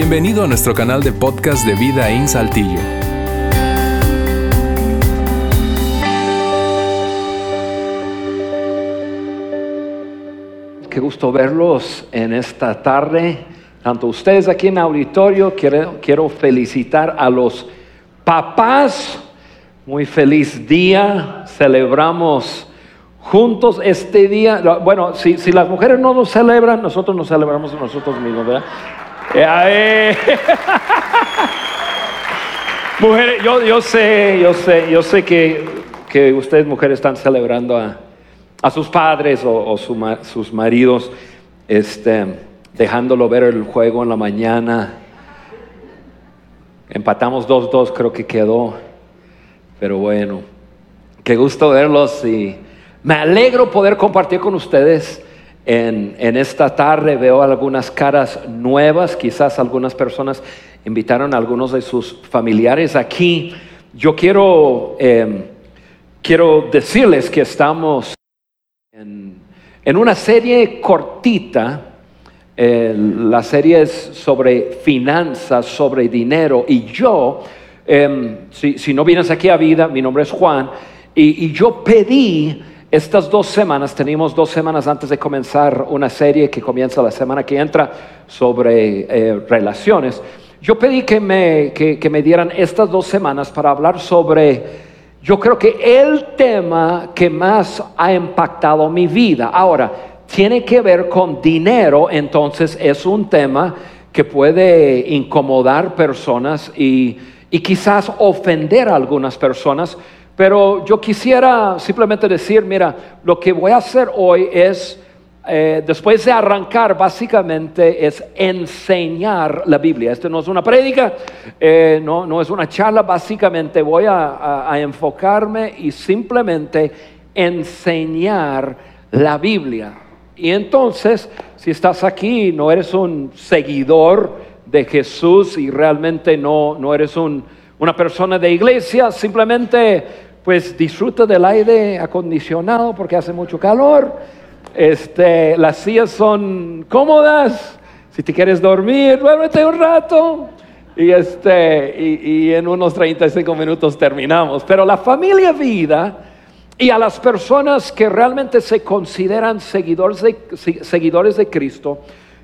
Bienvenido a nuestro canal de podcast de Vida en Saltillo. Qué gusto verlos en esta tarde. Tanto ustedes aquí en auditorio, quiero, quiero felicitar a los papás. Muy feliz día. Celebramos juntos este día. Bueno, si, si las mujeres no lo celebran, nosotros nos celebramos nosotros mismos, ¿verdad? Eh, mujeres, yo, yo sé, yo sé, yo sé que, que ustedes mujeres están celebrando a, a sus padres o, sus maridos, este, dejándolo ver el juego en la mañana. Empatamos 2-2, creo que quedó. Pero bueno, qué gusto verlos y me alegro poder compartir con ustedes en, esta tarde veo algunas caras nuevas, quizás algunas personas invitaron a algunos de sus familiares aquí. Yo quiero, em, quiero decirles que estamos en, una serie cortita. la serie es sobre finanzas, sobre dinero. Y yo, em, si, no vienes aquí a vida, mi nombre es Juan, y yo pedí estas dos semanas, teníamos dos semanas antes de comenzar una serie que comienza la semana que entra sobre eh, relaciones. Yo pedí que me, que, me dieran estas dos semanas para hablar sobre, yo creo que el tema que más ha impactado mi vida. Ahora, tiene que ver con dinero, entonces es un tema que puede incomodar personas y, y quizás ofender a algunas personas pero yo quisiera simplemente decir, mira, lo que voy a hacer hoy es, eh, después de arrancar, básicamente es enseñar la Biblia. Esto no es una prédica, eh, no, no, es una charla, básicamente voy a, enfocarme y simplemente enseñar la Biblia. Y entonces, si estás aquí, no eres un seguidor de Jesús y realmente no, no eres una persona de iglesia, simplemente pues disfruta del aire acondicionado porque hace mucho calor. Este, las sillas son cómodas. Si te quieres dormir, duérmete un rato. Y, este, y, en unos 35 minutos terminamos. Pero la familia vida y a las personas que realmente se consideran seguidores de, seguidores de Cristo,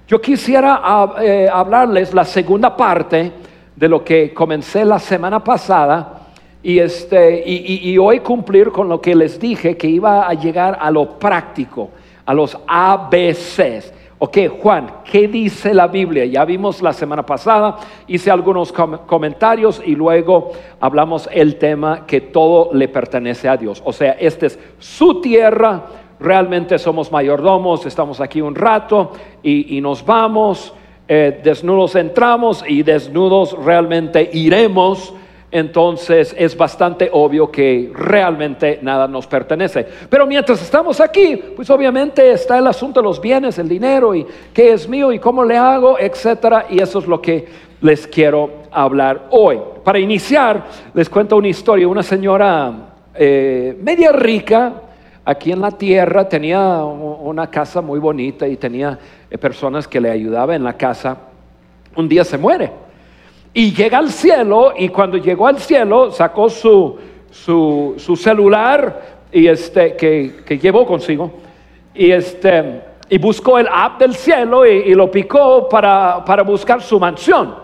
yo quisiera eh, hablarles la segunda parte de lo que comencé la semana pasada y, este, y, hoy cumplir con lo que les dije, que iba a llegar a lo práctico, a los ABCs. Ok, Juan, ¿qué dice la Biblia? Ya vimos la semana pasada, hice algunos comentarios y luego hablamos el tema que todo le pertenece a Dios. O sea, esta es su tierra, realmente somos mayordomos, estamos aquí un rato y, nos vamos, eh, desnudos entramos y desnudos realmente iremos entonces es bastante obvio que realmente nada nos pertenece. Pero mientras estamos aquí, pues obviamente está el asunto de los bienes, el dinero y qué es mío y cómo le hago, etcétera, y eso es lo que les quiero hablar hoy. Para iniciar, les cuento una historia. Una señora eh, media rica aquí en la tierra tenía una casa muy bonita y tenía eh, personas que le ayudaban en la casa. Un día se muere y llega al cielo y cuando llegó al cielo sacó su, su, celular y este, que, que, llevó consigo y, este, y buscó el app del cielo y, lo picó para, para, buscar su mansión.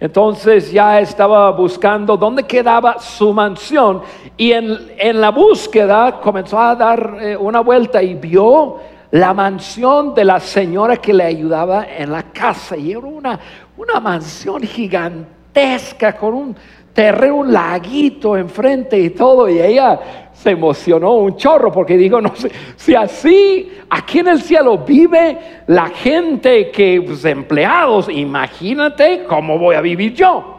Entonces ya estaba buscando dónde quedaba su mansión y en, en la búsqueda comenzó a dar eh, una vuelta y vio la mansión de la señora que le ayudaba en la casa. Y era una, una mansión gigantesca con un terreno, un laguito enfrente y todo. Y ella se emocionó un chorro porque dijo, no sé, si así aquí en el cielo vive la gente que, pues, empleados, imagínate cómo voy a vivir yo.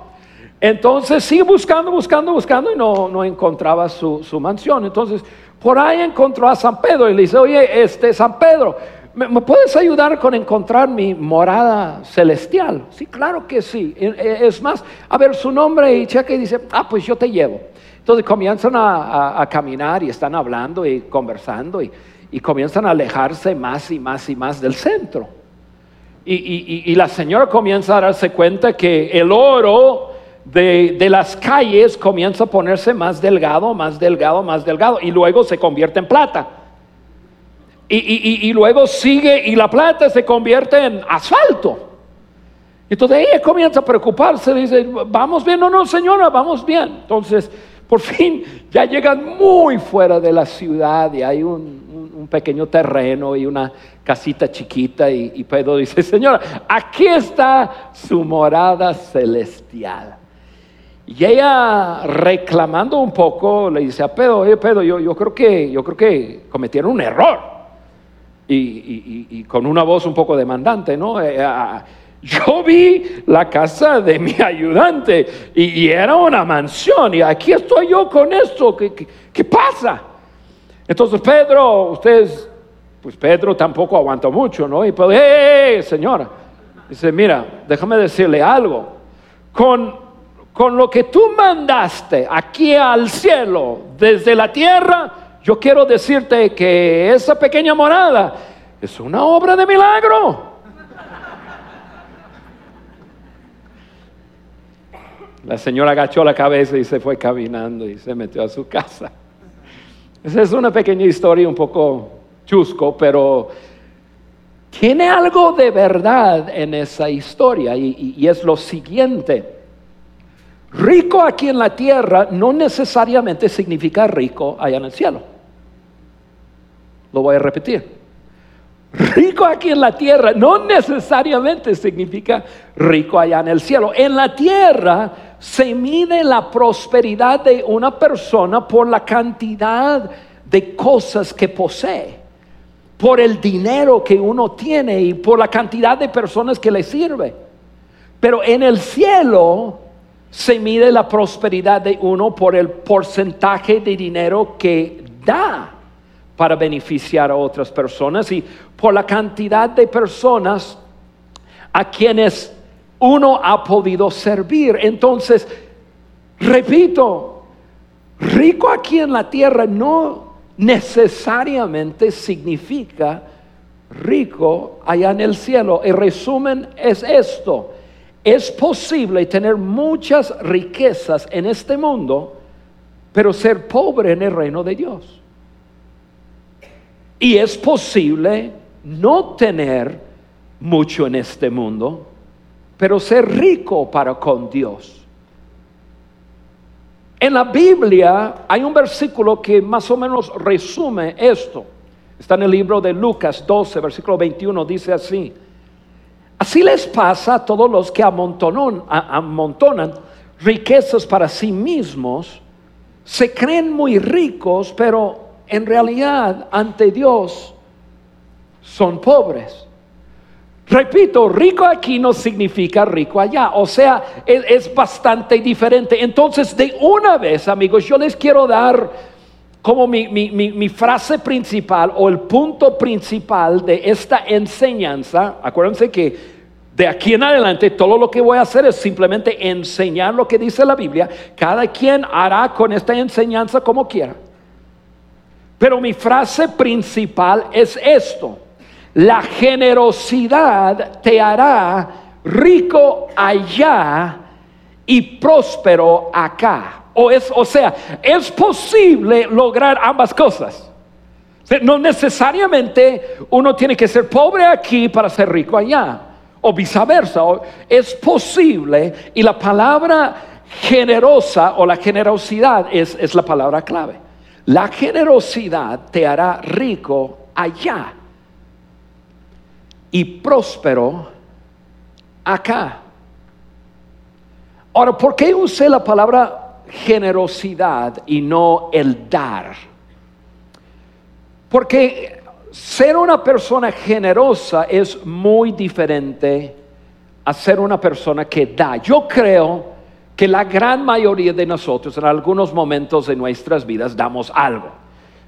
Entonces sigue buscando, buscando, buscando y no, no encontraba su, su mansión. Entonces por ahí encontró a San Pedro y le dice, oye, este San Pedro, ¿me, puedes ayudar con encontrar mi morada celestial? Sí, claro que sí. E, e, es más, a ver su nombre y checa y dice, ah, pues yo te llevo. Entonces comienzan a, caminar y están hablando y conversando y, comienzan a alejarse más y más y más del centro. y, la señora comienza a darse cuenta que el oro de, las calles comienza a ponerse más delgado, más delgado, más delgado, y luego se convierte en plata. Y, luego sigue y la plata se convierte en asfalto. Entonces ella comienza a preocuparse, dice, vamos bien, no, no, señora, vamos bien. Entonces, por fin ya llegan muy fuera de la ciudad y hay un, pequeño terreno y una casita chiquita y, Pedro dice, señora, aquí está su morada celestial. Y ella reclamando un poco le dice a Pedro, oye Pedro, yo, yo, creo, que, yo creo que cometieron un error y, con una voz un poco demandante, ¿no? Eh, ah, yo vi la casa de mi ayudante y, era una mansión y aquí estoy yo con esto, ¿qué, pasa? Entonces Pedro, ustedes, pues Pedro tampoco aguantó mucho, ¿no? Y pues, ¡eh, señora! Dice, mira, déjame decirle algo. Con, con lo que tú mandaste aquí al cielo, desde la tierra, yo quiero decirte que esa pequeña morada es una obra de milagro. La señora agachó la cabeza y se fue caminando y se metió a su casa. Esa es una pequeña historia un poco chusco, pero tiene algo de verdad en esa historia y, y es lo siguiente. Rico aquí en la tierra no necesariamente significa rico allá en el cielo. Lo voy a repetir. Rico aquí en la tierra no necesariamente significa rico allá en el cielo. En la tierra se mide la prosperidad de una persona por la cantidad de cosas que posee, por el dinero que uno tiene y por la cantidad de personas que le sirve. Pero en el cielo se mide la prosperidad de uno por el porcentaje de dinero que da para beneficiar a otras personas y por la cantidad de personas a quienes uno ha podido servir. Entonces, repito, rico aquí en la tierra no necesariamente significa rico allá en el cielo. El resumen es esto. Es posible tener muchas riquezas en este mundo, pero ser pobre en el reino de Dios. Y es posible no tener mucho en este mundo, pero ser rico para con Dios. En la Biblia hay un versículo que más o menos resume esto. Está en el libro de Lucas 12, versículo 21, dice así. Así les pasa a todos los que amontonan, amontonan riquezas para sí mismos, se creen muy ricos, pero en realidad ante Dios son pobres. Repito, rico aquí no significa rico allá, o sea, es, bastante diferente. Entonces, de una vez, amigos, yo les quiero dar como mi, frase principal o el punto principal de esta enseñanza. Acuérdense que de aquí en adelante todo lo que voy a hacer es simplemente enseñar lo que dice la Biblia. Cada quien hará con esta enseñanza como quiera. Pero mi frase principal es esto. La generosidad te hará rico allá y próspero acá. O, es, o sea, es posible lograr ambas cosas. No necesariamente uno tiene que ser pobre aquí para ser rico allá. O viceversa. Es posible. Y la palabra generosa o la generosidad es, es la palabra clave. La generosidad te hará rico allá y próspero acá. Ahora, ¿por qué usé la palabra generosidad y no el dar? Porque ser una persona generosa es muy diferente a ser una persona que da. Yo creo que la gran mayoría de nosotros en algunos momentos de nuestras vidas damos algo.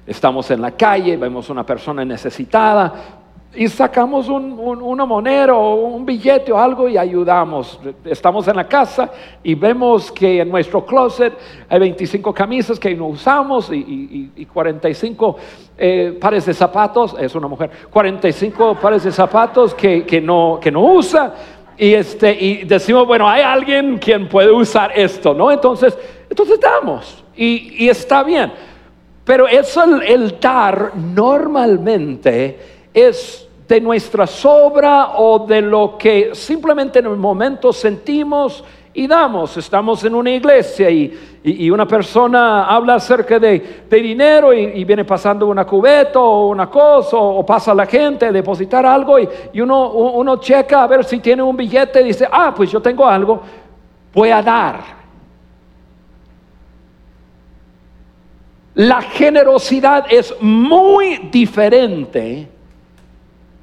Estamos en la calle, vemos una persona necesitada, y sacamos una moneda o un billete o algo y ayudamos. Estamos en la casa y vemos que en nuestro closet hay 25 camisas que no usamos y, 45 eh, pares de zapatos, es una mujer, 45 pares de zapatos que no usa. Y, este, y decimos, bueno, hay alguien quien puede usar esto, ¿no? Entonces, entonces damos y, está bien. Pero eso, el dar normalmente es de nuestra sobra o de lo que simplemente en el momento sentimos y damos. Estamos en una iglesia y, una persona habla acerca de, dinero y, viene pasando una cubeta o una cosa o, pasa la gente a depositar algo y, uno, uno checa a ver si tiene un billete y dice, ah, pues yo tengo algo, voy a dar. La generosidad es muy diferente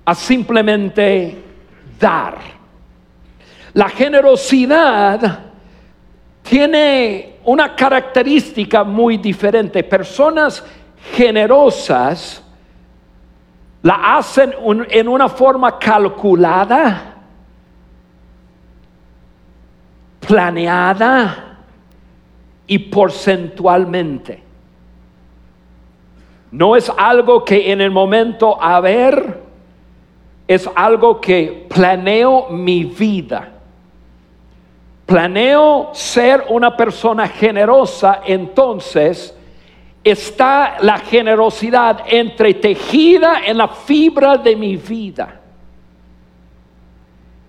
a simplemente dar. La generosidad tiene una característica muy diferente. Personas generosas la hacen en una forma calculada, planeada y porcentualmente. No es algo que en el momento a ver es algo que planeo mi vida. Planeo ser una persona generosa, entonces está la generosidad entretejida en la fibra de mi vida.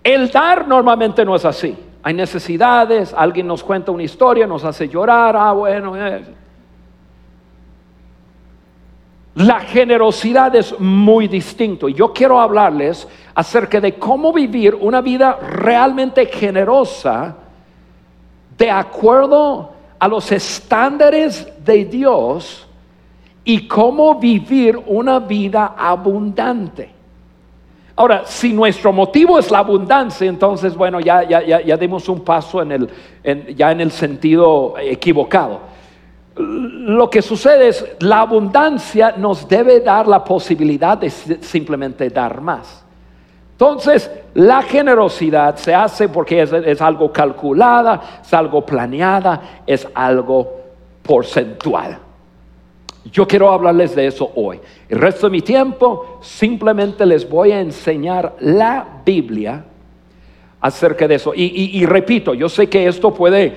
El dar normalmente no es así. Hay necesidades, alguien nos cuenta una historia, nos hace llorar, ah, bueno, eh, la generosidad es muy distinto. Yo quiero hablarles acerca de cómo vivir una vida realmente generosa de acuerdo a los estándares de Dios y cómo vivir una vida abundante. Ahora, si nuestro motivo es la abundancia, entonces, bueno, ya, ya, ya, ya dimos un paso en el, ya en el sentido equivocado lo que sucede es la abundancia nos debe dar la posibilidad de simplemente dar más. Entonces, la generosidad se hace porque es, algo calculada, es algo planeada, es algo porcentual. Yo quiero hablarles de eso hoy. El resto de mi tiempo simplemente les voy a enseñar la Biblia acerca de eso. Y, repito, yo sé que esto puede,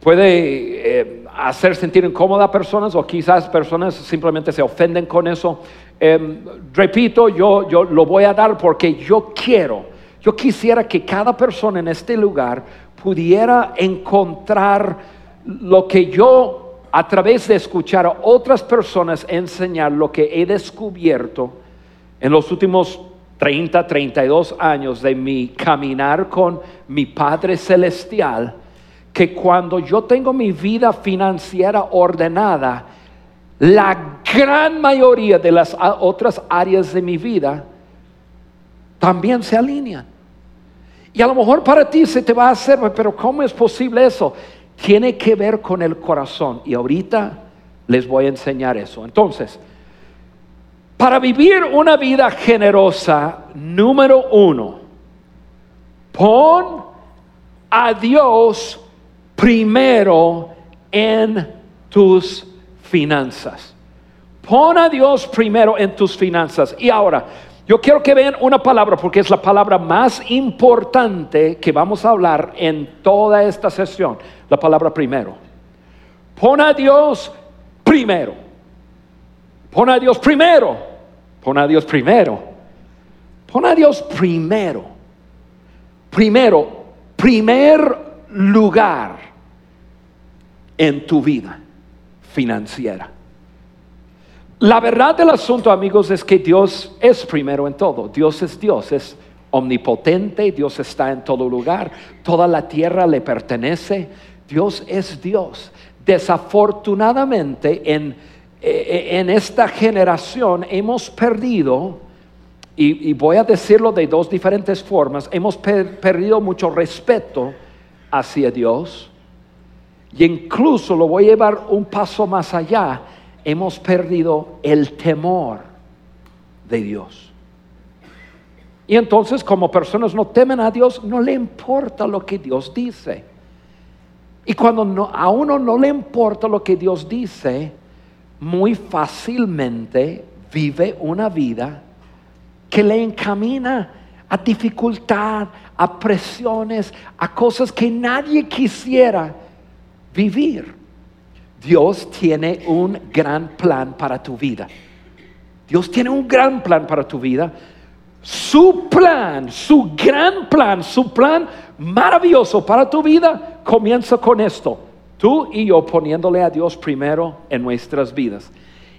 puede eh, hacer sentir incómoda a personas o quizás personas simplemente se ofenden con eso. Em, repito, yo, yo lo voy a dar porque yo quiero, yo quisiera que cada persona en este lugar pudiera encontrar lo que yo a través de escuchar a otras personas enseñar lo que he descubierto en los últimos 30, 32 años de mi caminar con mi Padre Celestial que cuando yo tengo mi vida financiera ordenada, la gran mayoría de las otras áreas de mi vida también se alinean. Y a lo mejor para ti se te va a hacer, pero ¿cómo es posible eso? Tiene que ver con el corazón. Y ahorita les voy a enseñar eso. Entonces, para vivir una vida generosa, número uno, pon a Dios primero en tus finanzas. Pon a Dios primero en tus finanzas. Y ahora, yo quiero que vean una palabra porque es la palabra más importante que vamos a hablar en toda esta sesión. La palabra primero. Pon a Dios primero. Pon a Dios primero. Pon a Dios primero. Pon a Dios primero. Primero, primer lugar en tu vida financiera. La verdad del asunto, amigos, es que Dios es primero en todo. Dios es Dios, es omnipotente, Dios está en todo lugar, toda la tierra le pertenece, Dios es Dios. Desafortunadamente en, eh, en esta generación hemos perdido, y, voy a decirlo de dos diferentes formas, hemos perdido mucho respeto hacia Dios y incluso lo voy a llevar un paso más allá. Hemos perdido el temor de Dios. Y entonces como personas no temen a Dios, no le importa lo que Dios dice. Y cuando a uno no le importa lo que Dios dice, muy fácilmente vive una vida que le encamina a dificultad, a presiones, a cosas que nadie quisiera vivir. Dios tiene un gran plan para tu vida. Dios tiene un gran plan para tu vida. Su plan, su gran plan, su plan maravilloso para tu vida comienza con esto. Tú y yo poniéndole a Dios primero en nuestras vidas.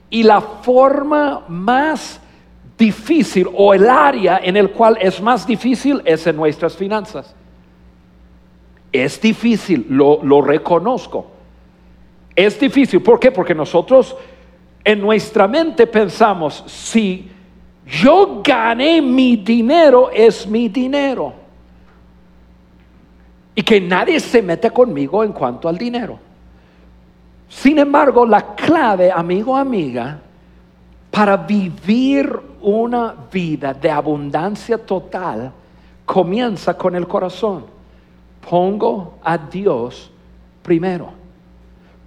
Y la forma más difícil o el área en el cual es más difícil es en nuestras finanzas. Es difícil, lo, reconozco. Es difícil, ¿por qué? Porque nosotros en nuestra mente pensamos, si yo gané mi dinero, es mi dinero. Y que nadie se mete conmigo en cuanto al dinero. Sin embargo, la clave, amigo, amiga, para vivir una vida de abundancia total, comienza con el corazón. Pongo a Dios primero.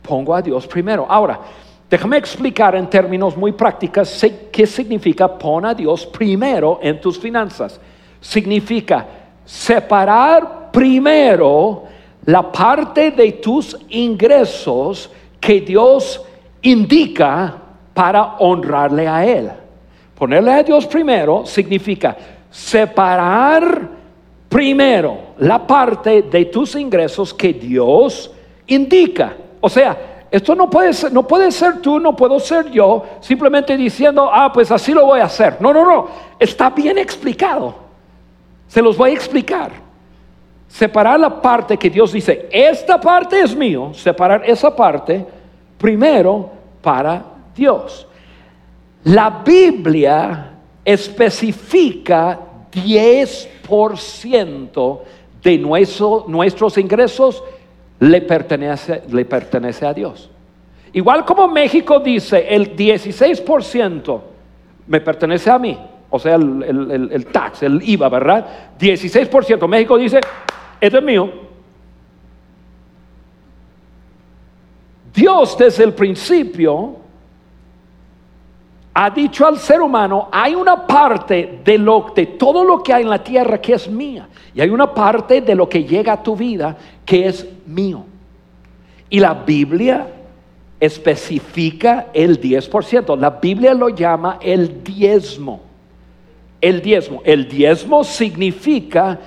Pongo a Dios primero. Ahora, déjame explicar en términos muy prácticos qué significa pon a Dios primero en tus finanzas. Significa separar primero la parte de tus ingresos que Dios indica para honrarle a Él. Ponerle a Dios primero significa separar primero la parte de tus ingresos que Dios indica. O sea, esto no puede ser, no puede ser tú, no puedo ser yo, simplemente diciendo, ah, pues así lo voy a hacer. No, no, no, está bien explicado. Se los voy a explicar separar la parte que Dios dice, esta parte es mío, separar esa parte primero para Dios. La Biblia especifica 10% de nuestros ingresos le pertenece, le pertenece a Dios. Igual como México dice, el 16% me pertenece a mí, o sea, el, el, el tax, el IVA, ¿verdad? 16%. México dice, esto es mío. Dios desde el principio ha dicho al ser humano, hay una parte de, lo, de todo lo que hay en la tierra que es mía, y hay una parte de lo que llega a tu vida que es mío. Y la Biblia especifica el 10%, la Biblia lo llama el diezmo. El diezmo, el diezmo significa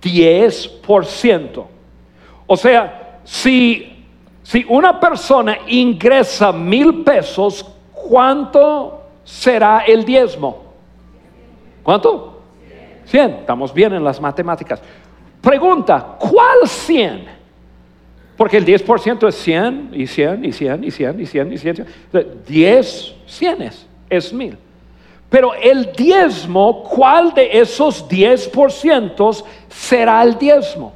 10%. O sea, si, si una persona ingresa mil pesos, ¿cuánto será el diezmo? ¿Cuánto? 100. Estamos bien en las matemáticas. Pregunta, ¿cuál 100? Porque el 10% es 100 y 100 y 100 y 100 y 100 y 100. 10 cienes es mil. Pero el diezmo, ¿cuál de esos 10% será el diezmo?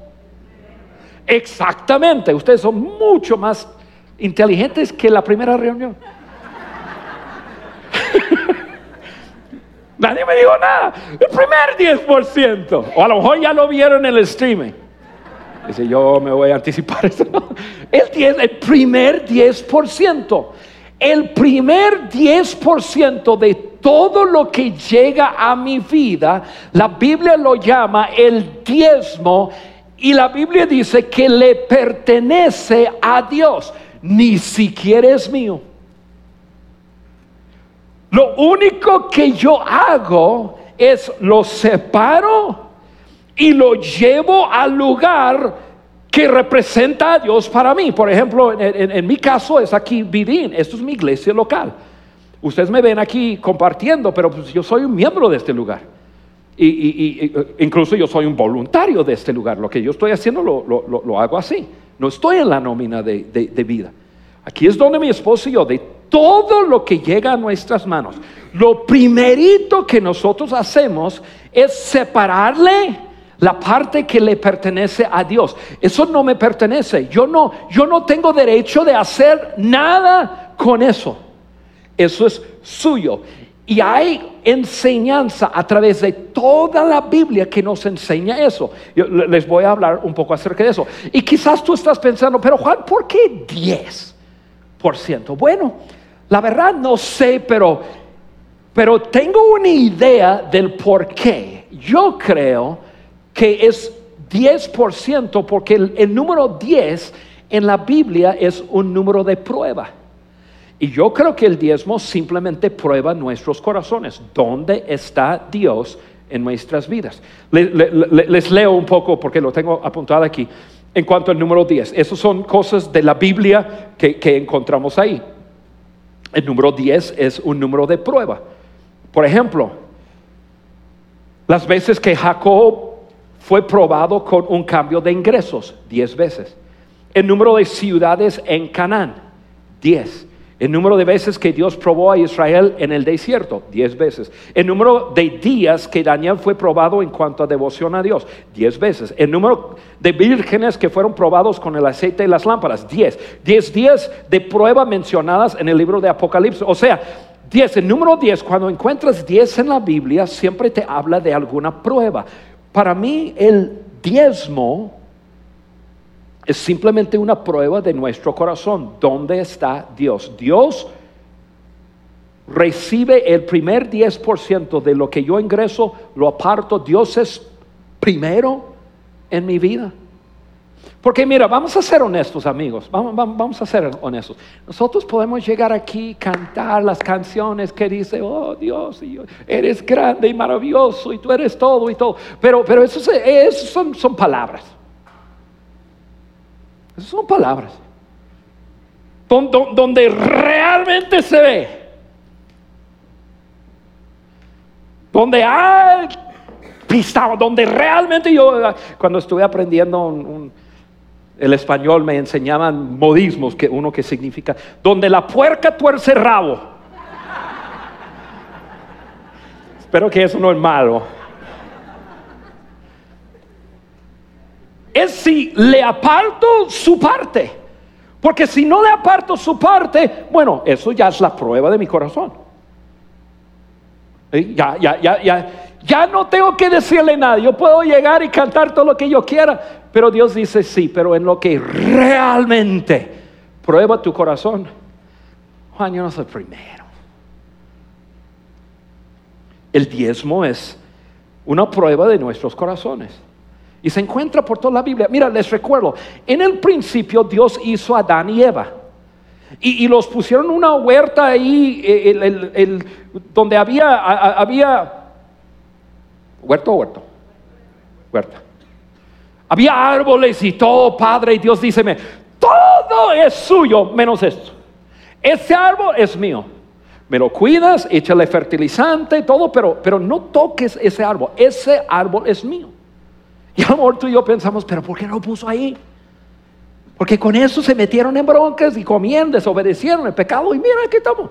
Exactamente, ustedes son mucho más inteligentes que la primera reunión. Nadie me dijo nada. El primer 10%. O a lo mejor ya lo vieron en el streaming. Dice, yo me voy a anticipar eso. El, 10, el primer 10%. El primer 10% de todo lo que llega a mi vida, la Biblia lo llama el diezmo y la Biblia dice que le pertenece a Dios, ni siquiera es mío. Lo único que yo hago es lo separo y lo llevo al lugar que representa a Dios para mí. Por ejemplo, en, mi caso es aquí Vidín, esto es mi iglesia local. Ustedes me ven aquí compartiendo, pero pues yo soy un miembro de este lugar. Y, incluso yo soy un voluntario de este lugar. Lo que yo estoy haciendo lo, hago así. No estoy en la nómina de, de, vida. Aquí es donde mi esposo y yo, de todo lo que llega a nuestras manos, lo primerito que nosotros hacemos es separarle la parte que le pertenece a Dios. Eso no me pertenece. Yo no, yo no tengo derecho de hacer nada con eso. Eso es suyo. Y hay enseñanza a través de toda la Biblia que nos enseña eso. Yo les voy a hablar un poco acerca de eso. Y quizás tú estás pensando, pero Juan, ¿por qué 10%? Bueno, la verdad no sé, pero, pero tengo una idea del por qué. Yo creo que es 10% porque el, número 10 en la Biblia es un número de prueba. Y yo creo que el diezmo simplemente prueba nuestros corazones. ¿Dónde está Dios en nuestras vidas? les leo un poco porque lo tengo apuntado aquí. En cuanto al número 10, esas son cosas de la Biblia que encontramos ahí. El número 10 es un número de prueba. Por ejemplo, las veces que Jacob fue probado con un cambio de ingresos, 10 veces. El número de ciudades en Canaán, 10. El número de veces que Dios probó a Israel en el desierto, diez veces. El número de días que Daniel fue probado en cuanto a devoción a Dios, diez veces. El número de vírgenes que fueron probados con el aceite y las lámparas, diez. Diez días de prueba mencionadas en el libro de Apocalipsis. O sea, diez. El número diez, cuando encuentras diez en la Biblia, siempre te habla de alguna prueba. Para mí, el diezmo es simplemente una prueba de nuestro corazón. ¿Dónde está Dios? Dios recibe el primer 10% de lo que yo ingreso, lo aparto. Dios es primero en mi vida. Porque mira, vamos a ser honestos amigos, vamos, a ser honestos. Nosotros podemos llegar aquí cantar las canciones que dice, oh Dios, eres grande y maravilloso y tú eres todo y todo. Pero, pero eso, son palabras. Esas son palabras. Donde realmente se ve. Donde hay pistado, donde realmente yo, cuando estuve aprendiendo el español, me enseñaban modismos, que uno que significa, donde la puerca tuerce rabo. Espero que eso no es malo. Es si le aparto su parte. Porque si no le aparto su parte, bueno, eso ya es la prueba de mi corazón. Ya, ya, ya, ya, ya no tengo que decirle nada. Yo puedo llegar y cantar todo lo que yo quiera. Pero Dios dice sí, pero en lo que realmente prueba tu corazón. Juan, yo no soy primero. El diezmo es una prueba de nuestros corazones. Y se encuentra por toda la Biblia. Mira, les recuerdo, en el principio Dios hizo a Adán y Eva. Y, los pusieron una huerta ahí, eh, donde había, había, huerto o huerto, huerta. Había árboles y todo, Padre, y Dios dice, todo es suyo menos esto. Ese árbol es mío. Me lo cuidas, échale fertilizante y todo, pero, pero no toques ese árbol. Ese árbol es mío. Y amor, tú y yo pensamos, pero ¿por qué no lo puso ahí? Porque con eso se metieron en broncas y comían, desobedecieron el pecado y mira, aquí estamos.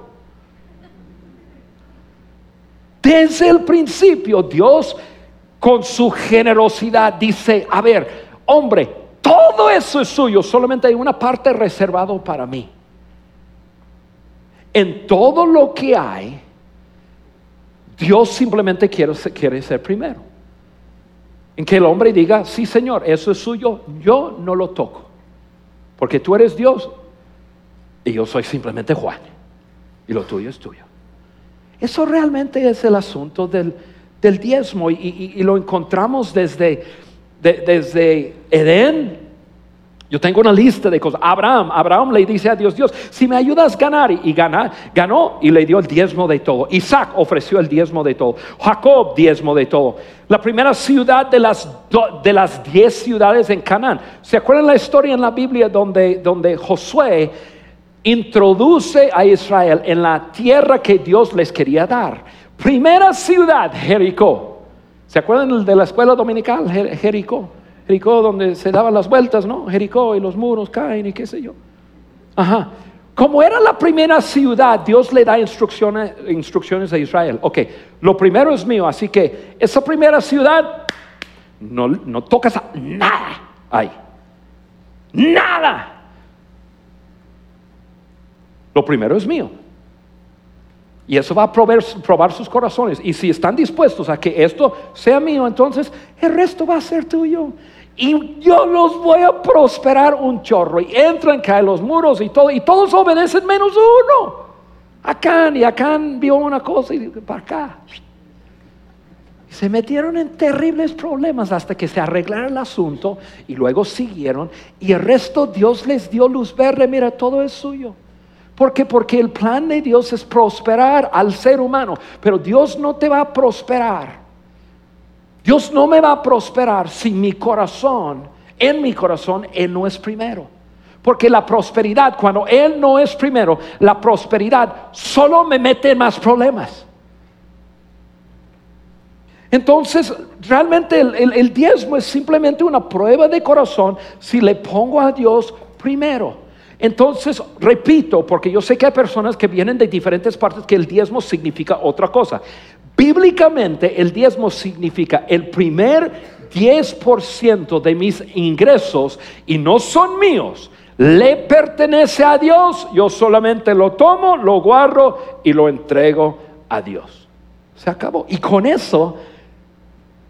Desde el principio Dios con su generosidad dice, a ver, hombre, todo eso es suyo, solamente hay una parte reservada para mí. En todo lo que hay, Dios simplemente quiere, quiere ser primero. En que el hombre diga, sí Señor, eso es suyo, yo no lo toco. Porque tú eres Dios y yo soy simplemente Juan. Y lo tuyo es tuyo. Eso realmente es el asunto del, diezmo y, lo encontramos desde, desde Edén yo tengo una lista de cosas. Abraham, Abraham le dice a Dios, Dios, si me ayudas a ganar, y ganó y le dio el diezmo de todo. Isaac ofreció el diezmo de todo. Jacob, diezmo de todo. La primera ciudad de las, de las diez ciudades en Canaán. ¿Se acuerdan la historia en la Biblia donde, donde Josué introduce a Israel en la tierra que Dios les quería dar? Primera ciudad, Jericó. ¿Se acuerdan de la escuela dominical, Jericó? Jericó donde se daban las vueltas, ¿no? Jericó y los muros caen y qué sé yo. Ajá. Como era la primera ciudad, Dios le da instrucciones, instrucciones a Israel. Ok, lo primero es mío, así que esa primera ciudad no, no tocas nada ahí. Nada. Lo primero es mío. Y eso va a probar, probar sus corazones. Y si están dispuestos a que esto sea mío, entonces el resto va a ser tuyo. Y yo los voy a prosperar un chorro. Y entran, caen los muros y todo. Y todos obedecen menos uno. Acá y acá vio una cosa y para acá. Se metieron en terribles problemas hasta que se arreglara el asunto y luego siguieron y el resto Dios les dio luz verde, mira, todo es suyo. ¿Por qué? Porque el plan de Dios es prosperar al ser humano, pero Dios no te va a prosperar. Dios no me va a prosperar si mi corazón, en mi corazón, Él no es primero. Porque la prosperidad, cuando Él no es primero, la prosperidad solo me mete en más problemas. Entonces, realmente el, diezmo es simplemente una prueba de corazón si le pongo a Dios primero. Entonces, repito, porque yo sé que hay personas que vienen de diferentes partes que el diezmo significa otra cosa. Bíblicamente, el diezmo significa el primer 10% de mis ingresos y no son míos. Le pertenece a Dios, yo solamente lo tomo, lo guardo y lo entrego a Dios. Se acabó. Y con eso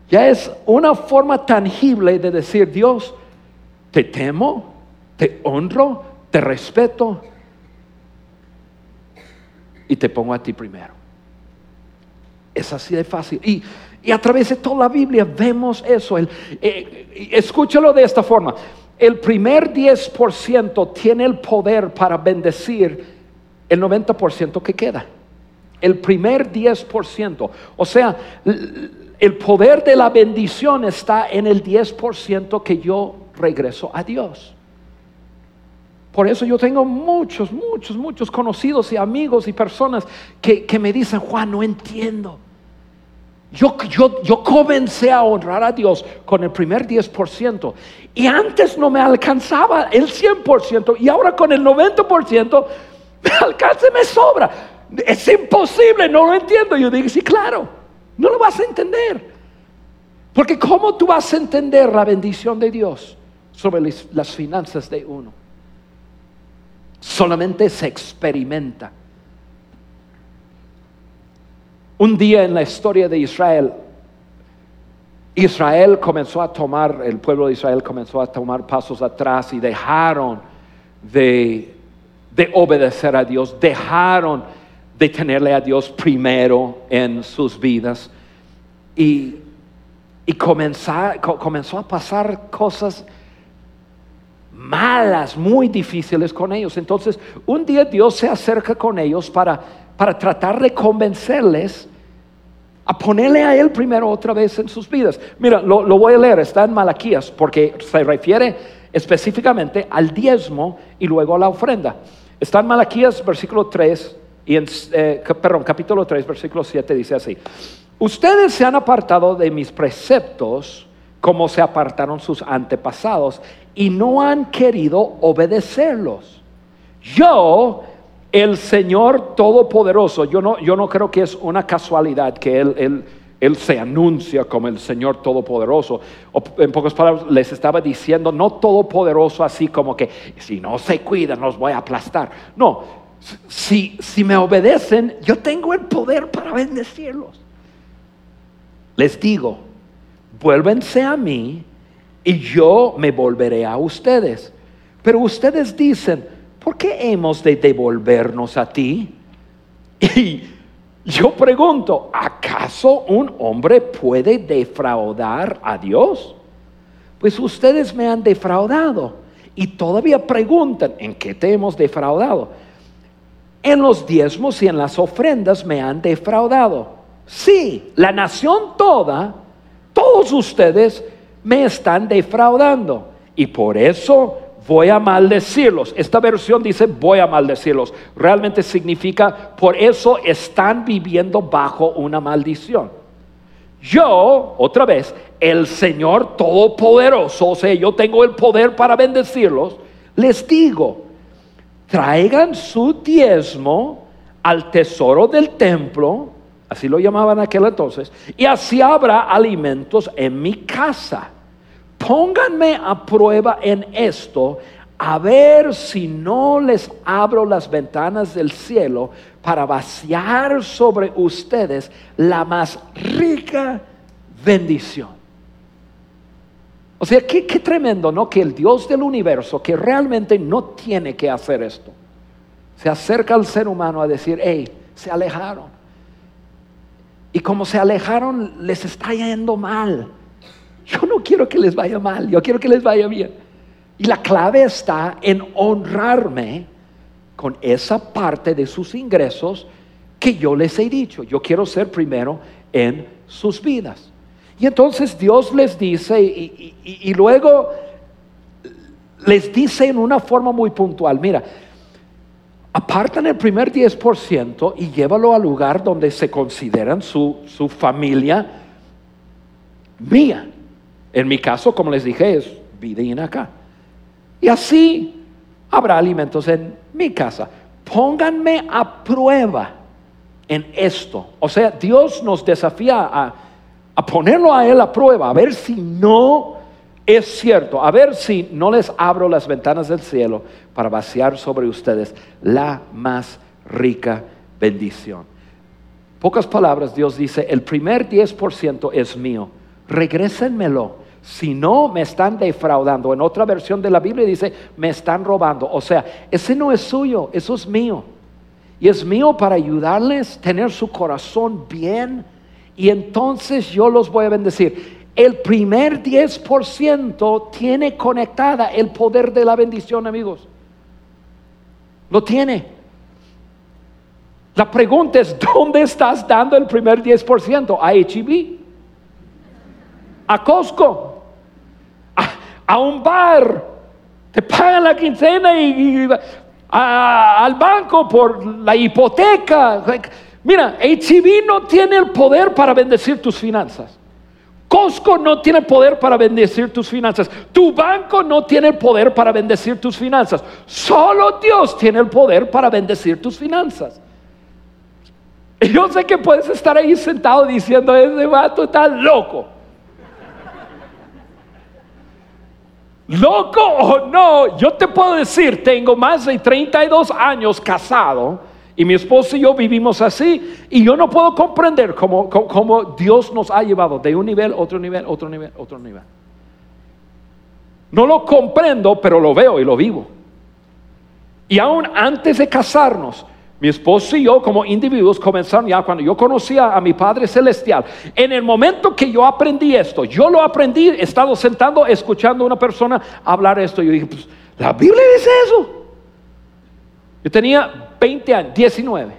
ya es una forma tangible de decir, Dios, te temo, te honro, te respeto y te pongo a ti primero. Es así de fácil. Y, a través de toda la Biblia vemos eso. El, eh, escúchalo de esta forma. El primer 10% tiene el poder para bendecir el 90% que queda. El primer 10%. O sea, el poder de la bendición está en el 10% que yo regreso a Dios. Por eso yo tengo muchos, muchos, muchos conocidos y amigos y personas que, me dicen, Juan, no entiendo. Yo, yo, yo comencé a honrar a Dios con el primer 10% y antes no me alcanzaba el 100% y ahora con el 90% me alcanza me sobra. Es imposible, no lo entiendo. Yo digo, sí, claro. No lo vas a entender. Porque ¿cómo tú vas a entender la bendición de Dios sobre las finanzas de uno? Solamente se experimenta. Un día en la historia de Israel, Israel comenzó a tomar, el pueblo de Israel comenzó a tomar pasos atrás y dejaron de, de obedecer a Dios, dejaron de tenerle a Dios primero en sus vidas. Y comenzó a pasar cosas malas, muy difíciles con ellos. Entonces, un día Dios se acerca con ellos para, para tratar de convencerles a ponerle a Él primero otra vez en sus vidas. Mira, lo, voy a leer, está en Malaquías, porque se refiere específicamente al diezmo y luego a la ofrenda. Está en Malaquías, versículo 3, y en, eh, perdón, capítulo 3, versículo 7 dice así, ustedes se han apartado de mis preceptos como se apartaron sus antepasados y no han querido obedecerlos. Yo, el Señor Todopoderoso, yo no, yo no creo que es una casualidad que Él, él se anuncia como el Señor Todopoderoso. En pocas palabras, les estaba diciendo, no todopoderoso así como que si no se cuidan, los voy a aplastar. No, si, si me obedecen, yo tengo el poder para bendecirlos. Les digo, vuélvense a mí y yo me volveré a ustedes. Pero ustedes dicen, ¿por qué hemos de devolvernos a ti? Y yo pregunto, ¿acaso un hombre puede defraudar a Dios? Pues ustedes me han defraudado y todavía preguntan, ¿en qué te hemos defraudado? en los diezmos y en las ofrendas me han defraudado. Sí, la nación toda, todos ustedes me están defraudando. Y por eso voy a maldecirlos. Esta versión dice voy a maldecirlos. Realmente significa por eso están viviendo bajo una maldición. Yo, otra vez, el Señor Todopoderoso, o sea, yo tengo el poder para bendecirlos, les digo, traigan su diezmo al tesoro del templo, así lo llamaban aquel entonces, y así habrá alimentos en mi casa. Pónganme a prueba en esto, a ver si no les abro las ventanas del cielo para vaciar sobre ustedes la más rica bendición. O sea, qué, qué tremendo, ¿no? Que el Dios del universo, que realmente no tiene que hacer esto, se acerca al ser humano a decir, hey, se alejaron. Y como se alejaron, les está yendo mal. Yo no quiero que les vaya mal, yo quiero que les vaya bien. Y la clave está en honrarme con esa parte de sus ingresos que yo les he dicho. Yo quiero ser primero en sus vidas. Y entonces Dios les dice y, luego les dice en una forma muy puntual, mira, apartan el primer 10% y llévalo al lugar donde se consideran su, su familia mía. En mi caso, como les dije, es vida acá. Y así habrá alimentos en mi casa. Pónganme a prueba en esto. O sea, Dios nos desafía a, a ponerlo a Él a prueba, a ver si no es cierto, a ver si no les abro las ventanas del cielo para vaciar sobre ustedes la más rica bendición. Pocas palabras, Dios dice, el primer 10% es mío, regrésenmelo si no, me están defraudando. En otra versión de la Biblia dice, me están robando. O sea, ese no es suyo, eso es mío. Y es mío para ayudarles a tener su corazón bien. Y entonces yo los voy a bendecir. El primer 10% tiene conectada el poder de la bendición, amigos. Lo tiene. La pregunta es, ¿dónde estás dando el primer 10%? ¿A HB? ¿A Costco? a un bar, te pagan la quincena y, al banco por la hipoteca. Mira, HB no tiene el poder para bendecir tus finanzas. Costco no tiene poder para bendecir tus finanzas. Tu banco no tiene el poder para bendecir tus finanzas. Solo Dios tiene el poder para bendecir tus finanzas. Y yo sé que puedes estar ahí sentado diciendo, ese vato está loco. Loco o no, yo te puedo decir, tengo más de 32 años casado y mi esposo y yo vivimos así y yo no puedo comprender cómo, cómo, Dios nos ha llevado de un nivel, otro nivel, otro nivel, otro nivel. No lo comprendo, pero lo veo y lo vivo. Y aún antes de casarnos, mi esposo y yo como individuos comenzaron ya cuando yo conocía a mi Padre Celestial. En el momento que yo aprendí esto, yo lo aprendí, he estado sentado escuchando a una persona hablar esto. Yo dije, pues la Biblia dice eso. Yo tenía 20 años, 19.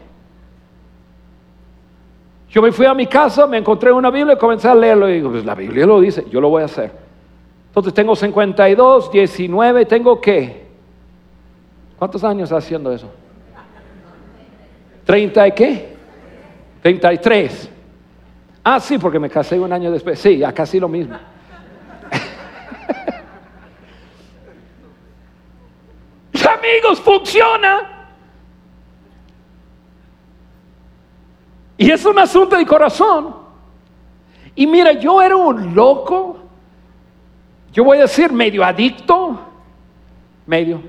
Yo me fui a mi casa, me encontré una Biblia y comencé a leerlo. Y digo, pues la Biblia lo dice, yo lo voy a hacer. Entonces tengo 52, 19, tengo que. ¿Cuántos años haciendo eso? ¿30 y qué? 33. Ah, sí, porque me casé un año después. Sí, ya casi lo mismo. Amigos, funciona. Y es un asunto de corazón. Y mira, yo era un loco. Yo voy a decir medio adicto. Medio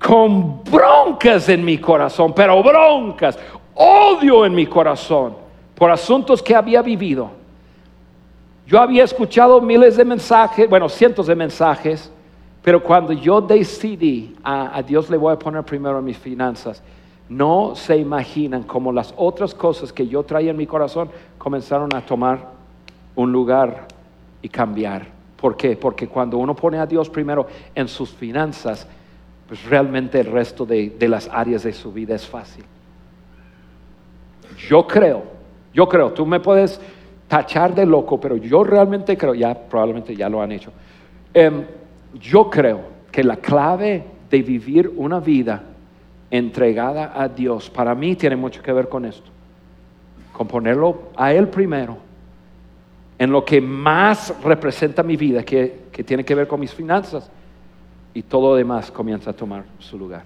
con broncas en mi corazón, pero broncas, odio en mi corazón por asuntos que había vivido. Yo había escuchado miles de mensajes, bueno, cientos de mensajes, pero cuando yo decidí a, Dios le voy a poner primero mis finanzas, no se imaginan cómo las otras cosas que yo traía en mi corazón comenzaron a tomar un lugar y cambiar. ¿Por qué? Porque cuando uno pone a Dios primero en sus finanzas, pues realmente el resto de, las áreas de su vida es fácil. Yo creo, yo creo, tú me puedes tachar de loco, pero yo realmente creo, ya probablemente ya lo han hecho, em, yo creo que la clave de vivir una vida entregada a Dios, para mí tiene mucho que ver con esto, con ponerlo a Él primero, en lo que más representa mi vida, que, que tiene que ver con mis finanzas y todo lo demás comienza a tomar su lugar.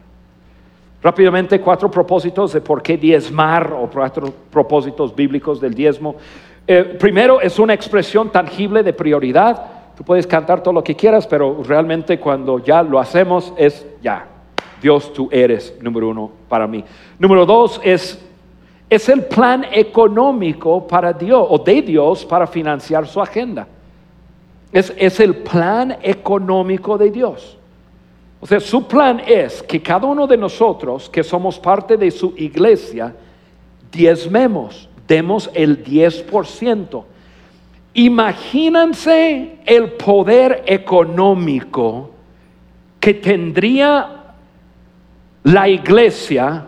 Rápidamente, cuatro propósitos de por qué diezmar o cuatro propósitos bíblicos del diezmo. Eh, primero, es una expresión tangible de prioridad. Tú puedes cantar todo lo que quieras, pero realmente cuando ya lo hacemos es ya. Dios, tú eres número uno para mí. Número dos es, es el plan económico para Dios o de Dios para financiar su agenda. Es, es el plan económico de Dios. O sea, su plan es que cada uno de nosotros que somos parte de su iglesia, diezmemos, demos el 10%. Imagínense el poder económico que tendría la iglesia,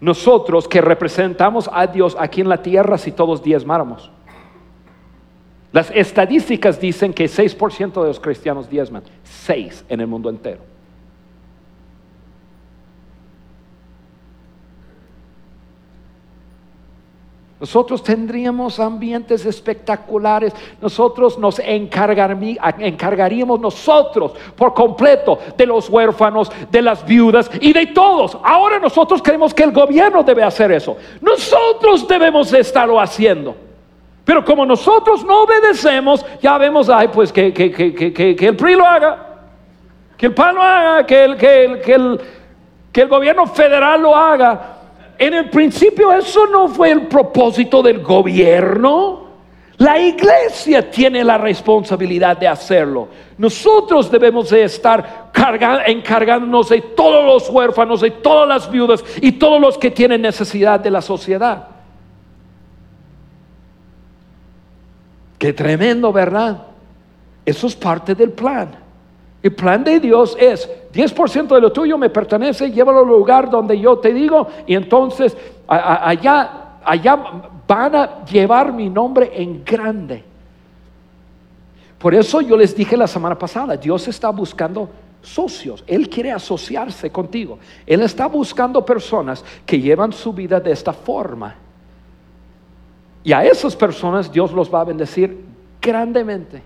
nosotros que representamos a Dios aquí en la tierra si todos diezmáramos. Las estadísticas dicen que 6% de los cristianos diezman, 6 en el mundo entero. Nosotros tendríamos ambientes espectaculares. Nosotros nos encargaríamos nosotros por completo de los huérfanos, de las viudas y de todos. Ahora nosotros creemos que el gobierno debe hacer eso. Nosotros debemos estarlo haciendo. Pero como nosotros no obedecemos, ya vemos, ay, pues que, el PRI lo haga, que el PAN lo haga, que el, que, el, que el gobierno federal lo haga. En el principio eso no fue el propósito del gobierno. La iglesia tiene la responsabilidad de hacerlo. Nosotros debemos de estar encargándonos de todos los huérfanos, de todas las viudas y todos los que tienen necesidad de la sociedad. Qué tremendo, ¿verdad? Eso es parte del plan. El plan de Dios es 10% de lo tuyo me pertenece, llévalo al lugar donde yo te digo y entonces allá, allá van a llevar mi nombre en grande. Por eso yo les dije la semana pasada, Dios está buscando socios, Él quiere asociarse contigo. Él está buscando personas que llevan su vida de esta forma. Y a esas personas Dios los va a bendecir grandemente.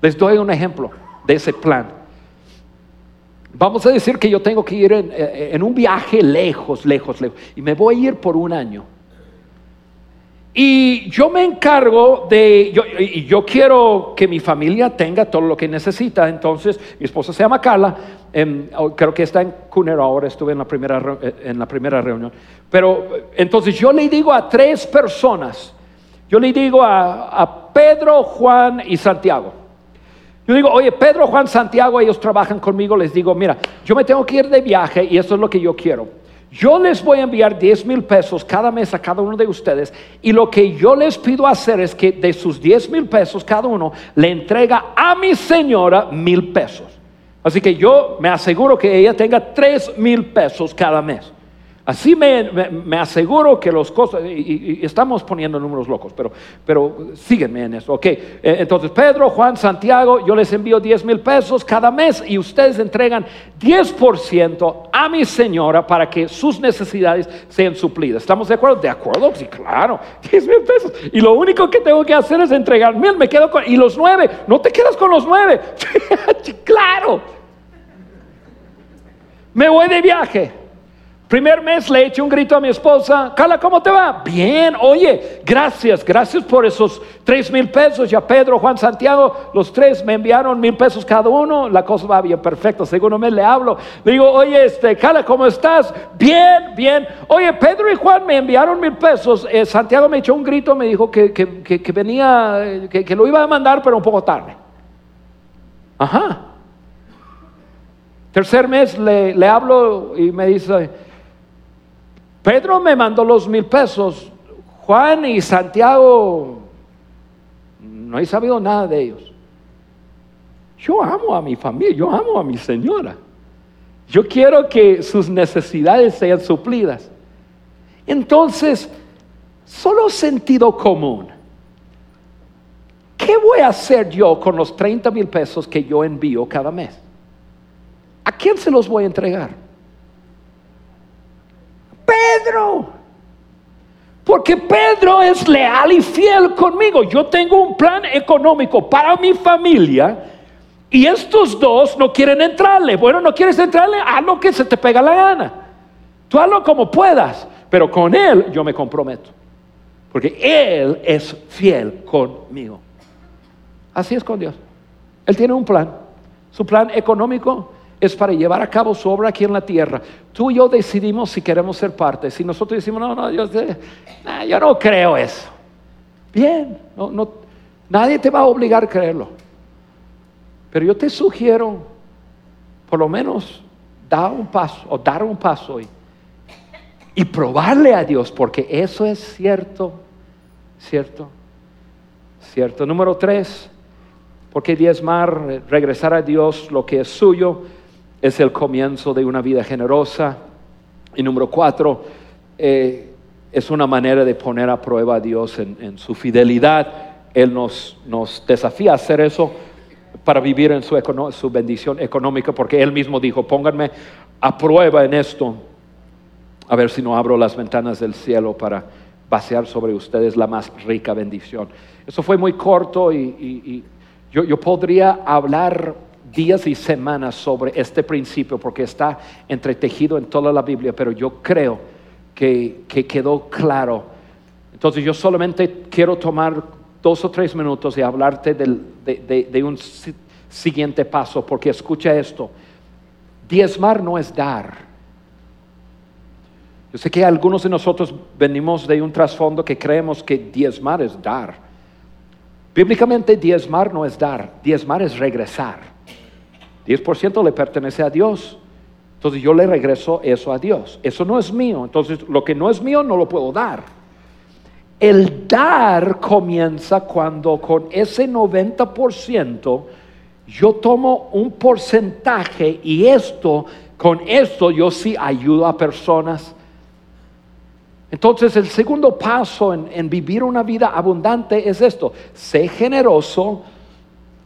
Les doy un ejemplo de ese plan. Vamos a decir que yo tengo que ir en, un viaje lejos, lejos, lejos, y me voy a ir por un año. Y yo me encargo de, yo, y yo quiero que mi familia tenga todo lo que necesita. Entonces, mi esposa se llama Carla, em, creo que está en Cunero ahora, estuve en la primera, eh, en la primera reunión. Pero entonces yo le digo a tres personas, yo le digo a Pedro, Juan y Santiago. Yo digo, oye, Pedro, Juan, Santiago, ellos trabajan conmigo, les digo, mira, yo me tengo que ir de viaje y eso es lo que yo quiero. Yo les voy a enviar 10 mil pesos cada mes a cada uno de ustedes y lo que yo les pido hacer es que de sus 10 mil pesos cada uno le entrega a mi señora mil pesos. Así que yo me aseguro que ella tenga 3 mil pesos cada mes. Así me, aseguro que los costos, y, estamos poniendo números locos, pero, pero síguenme en eso. Ok, eh, entonces Pedro, Juan, Santiago, yo les envío 10 mil pesos cada mes y ustedes entregan 10% a mi señora para que sus necesidades sean suplidas. ¿Estamos de acuerdo? De acuerdo, sí, claro, 10 mil pesos. Y lo único que tengo que hacer es entregar mil, me quedo con, y los nueve, no te quedas con los nueve. claro. Me voy de viaje. Primer mes le eché un grito a mi esposa, Carla, ¿cómo te va? Bien, oye, gracias, gracias por esos tres mil pesos. Ya Pedro, Juan, Santiago, los tres me enviaron mil pesos cada uno. La cosa va bien, perfecto. Segundo mes le hablo, le digo, oye, este, Carla, ¿cómo estás? Bien, bien. Oye, Pedro y Juan me enviaron mil pesos. Eh, Santiago me echó un grito, me dijo que, que, venía, que, lo iba a mandar, pero un poco tarde. Ajá. Tercer mes le, le hablo y me dice, Pedro me mandó los mil pesos, Juan y Santiago, no he sabido nada de ellos. Yo amo a mi familia, yo amo a mi señora. Yo quiero que sus necesidades sean suplidas. Entonces, solo sentido común. ¿Qué voy a hacer yo con los 30 mil pesos que yo envío cada mes? ¿A quién se los voy a entregar? Pedro. Porque Pedro es leal y fiel conmigo. Yo tengo un plan económico para mi familia y estos dos no quieren entrarle. Bueno, no quieres entrarle, haz lo que se te pega la gana. Tú hazlo como puedas, pero con él yo me comprometo. Porque él es fiel conmigo. Así es con Dios. Él tiene un plan. Su plan económico es para llevar a cabo su obra aquí en la tierra. Tú y yo decidimos si queremos ser parte. Si nosotros decimos, no, no, yo, yo no creo eso. Bien, no, no, nadie te va a obligar a creerlo. Pero yo te sugiero, por lo menos, dar un paso o dar un paso hoy y probarle a Dios, porque eso es cierto, cierto, cierto. Número tres, porque diezmar, regresar a Dios lo que es suyo, es el comienzo de una vida generosa. Y número cuatro, eh, es una manera de poner a prueba a Dios en, su fidelidad. Él nos, nos, desafía a hacer eso para vivir en su, su bendición económica, porque Él mismo dijo, pónganme a prueba en esto a ver si no abro las ventanas del cielo para vaciar sobre ustedes la más rica bendición. Eso fue muy corto y, yo, podría hablar días y semanas sobre este principio porque está entretejido en toda la Biblia, pero yo creo que, quedó claro. Entonces yo solamente quiero tomar dos o tres minutos y hablarte de un siguiente paso, porque escucha esto, diezmar no es dar. Yo sé que algunos de nosotros venimos de un trasfondo que creemos que diezmar es dar. Bíblicamente diezmar no es dar, diezmar es regresar. 10% le pertenece a Dios. Entonces yo le regreso eso a Dios. Eso no es mío. Entonces lo que no es mío no lo puedo dar. El dar comienza cuando con ese 90% yo tomo un porcentaje y esto, con esto yo sí ayudo a personas entonces el segundo paso en, vivir una vida abundante es esto, sé generoso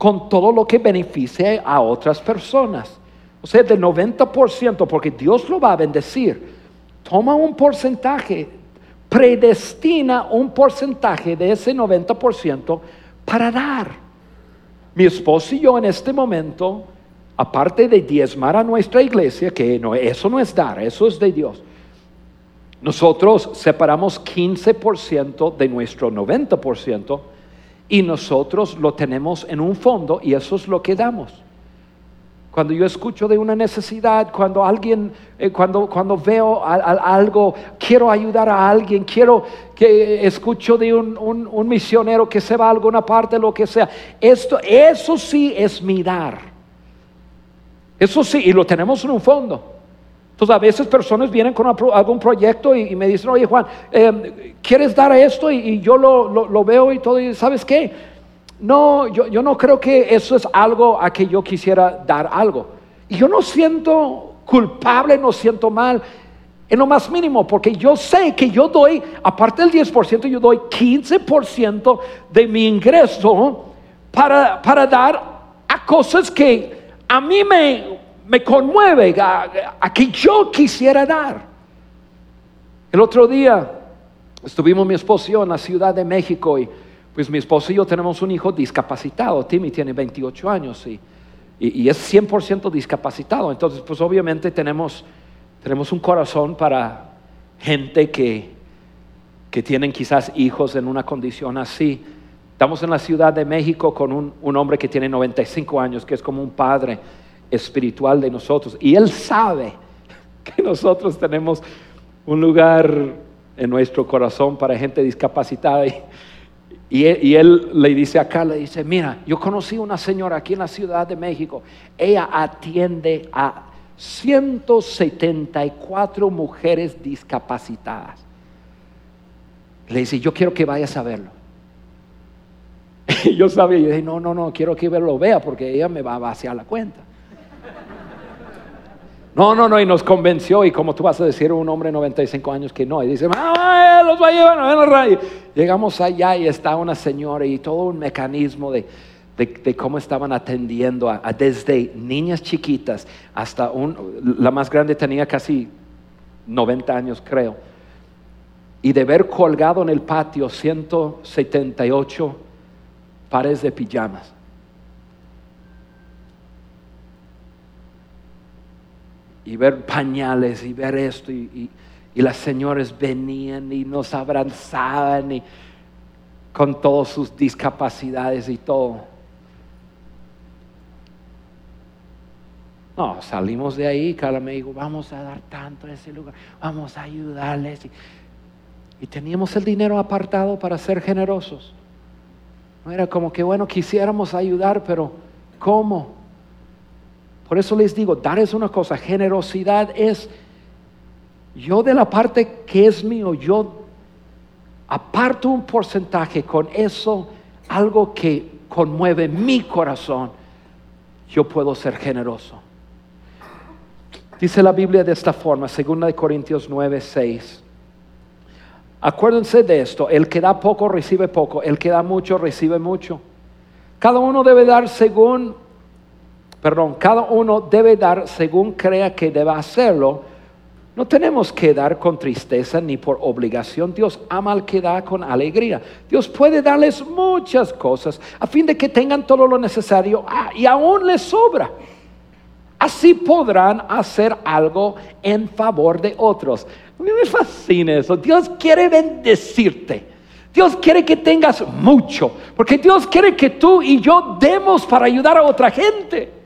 con todo lo que beneficie a otras personas. O sea, del 90%, porque Dios lo va a bendecir. Toma un porcentaje, predestina un porcentaje de ese 90% para dar. Mi esposo y yo en este momento, aparte de diezmar a nuestra iglesia, que no, eso no es dar, eso es de Dios nosotros separamos 15% de nuestro 90% y nosotros lo tenemos en un fondo y eso es lo que damos. Cuando yo escucho de una necesidad, cuando alguien, eh, cuando, cuando veo algo, quiero ayudar a alguien, quiero que escucho de un, un, misionero que se va a alguna parte, lo que sea. Esto, eso sí es mirar. Eso sí, y lo tenemos en un fondo. Entonces a veces personas vienen con algún proyecto y, me dicen, oye Juan, em, ¿quieres dar esto? Y, yo lo, veo y todo, y ¿sabes qué? No, yo, yo no creo que eso es algo a que yo quisiera dar algo. Y yo no siento culpable, no siento mal en lo más mínimo, porque yo sé que yo doy, aparte del 10%, yo doy 15% de mi ingreso para, para dar a cosas que a mí me, me conmueve a, que yo quisiera dar. El otro día estuvimos mi esposo y yo en la Ciudad de México y pues mi esposo y yo tenemos un hijo discapacitado, Timmy tiene 28 años y, y, es 100% discapacitado. Entonces pues obviamente tenemos, tenemos un corazón para gente que, que tienen quizás hijos en una condición así. Estamos en la Ciudad de México con un, un hombre que tiene 95 años, que es como un padre espiritual de nosotros. Y Él sabe que nosotros tenemos un lugar en nuestro corazón para gente discapacitada. Y, él le dice acá, le dice, mira, yo conocí una señora aquí en la Ciudad de México. Ella atiende a 174 mujeres discapacitadas. Le dice, yo quiero que vayas a verlo. Y yo sabía, yo dije, no, no, no, quiero que lo vea porque ella me va a vaciar la cuenta. No, no, no, y nos convenció. Y como tú vas a decir un hombre de 95 años que no, y dice, ¡Ah, los va a llevar! Llegamos allá y está una señora y todo un mecanismo de, cómo estaban atendiendo a, desde niñas chiquitas hasta un, la más grande tenía casi 90 años, creo. Y de ver colgado en el patio 178 pares de pijamas. Y ver pañales y ver esto y, las señoras venían y nos abrazaban y con todas sus discapacidades y todo. No, salimos de ahí, cada me dijo, vamos a dar tanto a ese lugar, vamos a ayudarles. Y, y teníamos el dinero apartado para ser generosos. No era como que, bueno, quisiéramos ayudar, pero ¿cómo? Por eso les digo, dar es una cosa, generosidad es, yo de la parte que es mío, yo aparto un porcentaje con eso, algo que conmueve mi corazón, yo puedo ser generoso. Dice la Biblia de esta forma, 2 Corintios 9, 6. Acuérdense de esto, el que da poco recibe poco, el que da mucho recibe mucho. Cada uno debe dar según, perdón, cada uno debe dar según crea que deba hacerlo. No tenemos que dar con tristeza ni por obligación. Dios ama al que da con alegría. Dios puede darles muchas cosas a fin de que tengan todo lo necesario ah, y aún les sobra. Así podrán hacer algo en favor de otros. A mí me fascina eso. Dios quiere bendecirte. Dios quiere que tengas mucho. Porque Dios quiere que tú y yo demos para ayudar a otra gente.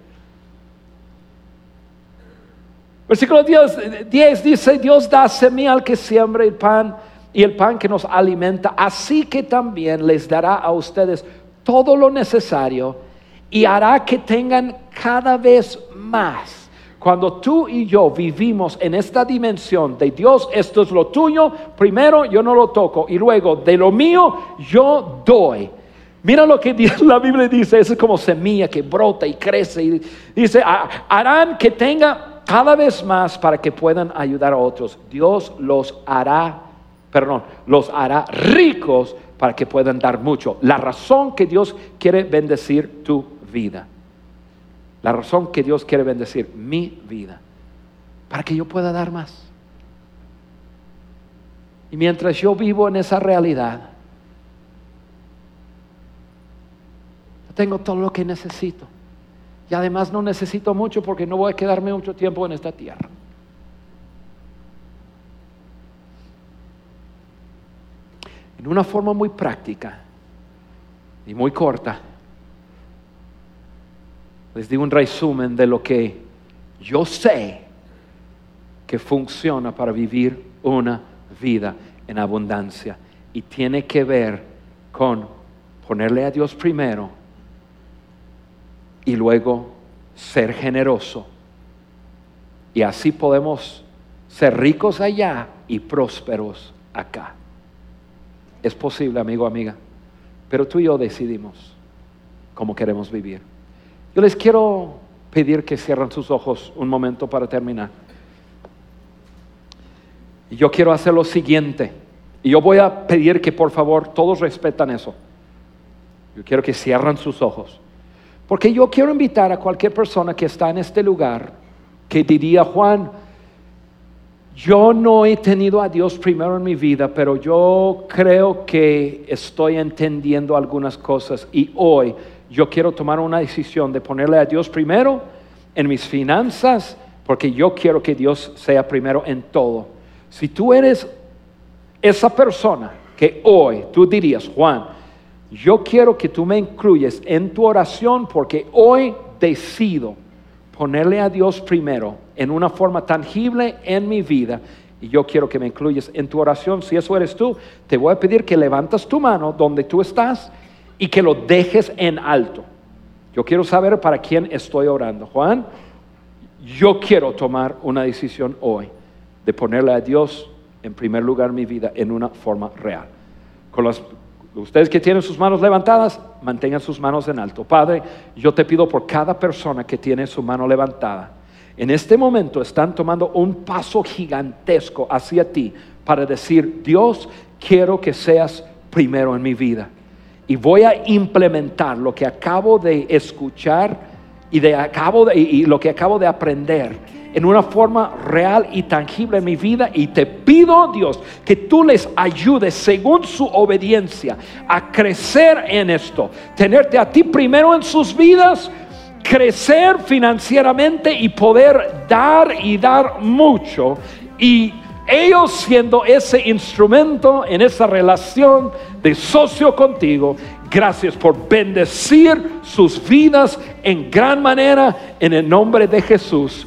Versículo 10, dice, Dios da semilla al que siembra el pan y el pan que nos alimenta. Así que también les dará a ustedes todo lo necesario y hará que tengan cada vez más cuando tú y yo vivimos en esta dimensión de Dios, esto es lo tuyo, primero yo no lo toco y luego de lo mío yo doy. Mira lo que la Biblia dice, es como semilla que brota y crece y dice, harán que tenga cada vez más para que puedan ayudar a otros. Dios los hará, perdón, los hará ricos para que puedan dar mucho. La razón que Dios quiere bendecir tu vida. La razón que Dios quiere bendecir mi vida, para que yo pueda dar más. Y mientras yo vivo en esa realidad, tengo todo lo que necesito. Y además no necesito mucho porque no voy a quedarme mucho tiempo en esta tierra. En una forma muy práctica y muy corta, les digo un resumen de lo que yo sé que funciona para vivir una vida en abundancia. Y tiene que ver con ponerle a Dios primero y luego ser generoso. Y así podemos ser ricos allá y prósperos acá. Es posible, amigo, amiga. Pero tú y yo decidimos cómo queremos vivir. Yo les quiero pedir que cierren sus ojos un momento para terminar. Yo quiero hacer lo siguiente. Y yo voy a pedir que por favor todos respetan eso. Yo quiero que cierren sus ojos. Porque yo quiero invitar a cualquier persona que está en este lugar que diría, Juan, yo no he tenido a Dios primero en mi vida, pero yo creo que estoy entendiendo algunas cosas y hoy yo quiero tomar una decisión de ponerle a Dios primero en mis finanzas, porque yo quiero que Dios sea primero en todo. Si tú eres esa persona que hoy tú dirías, Juan, yo quiero que tú me incluyes en tu oración porque hoy decido ponerle a Dios primero en una forma tangible en mi vida y yo quiero que me incluyes en tu oración. Si eso eres tú, te voy a pedir que levantas tu mano donde tú estás y que lo dejes en alto. Yo quiero saber para quién estoy orando. Juan, yo quiero tomar una decisión hoy de ponerle a Dios en primer lugar mi vida en una forma real. Con los, ustedes que tienen sus manos levantadas, mantengan sus manos en alto. Padre, yo te pido por cada persona que tiene su mano levantada. En este momento están tomando un paso gigantesco hacia ti para decir, Dios, quiero que seas primero en mi vida y voy a implementar lo que acabo de escuchar y, de acabo de, y lo que acabo de aprender en una forma real y tangible en mi vida y te pido Dios que tú les ayudes según su obediencia a crecer en esto, tenerte a ti primero en sus vidas, crecer financieramente y poder dar y dar mucho y ellos siendo ese instrumento en esa relación de socio contigo, Gracias por bendecir sus vidas en gran manera en el nombre de Jesús.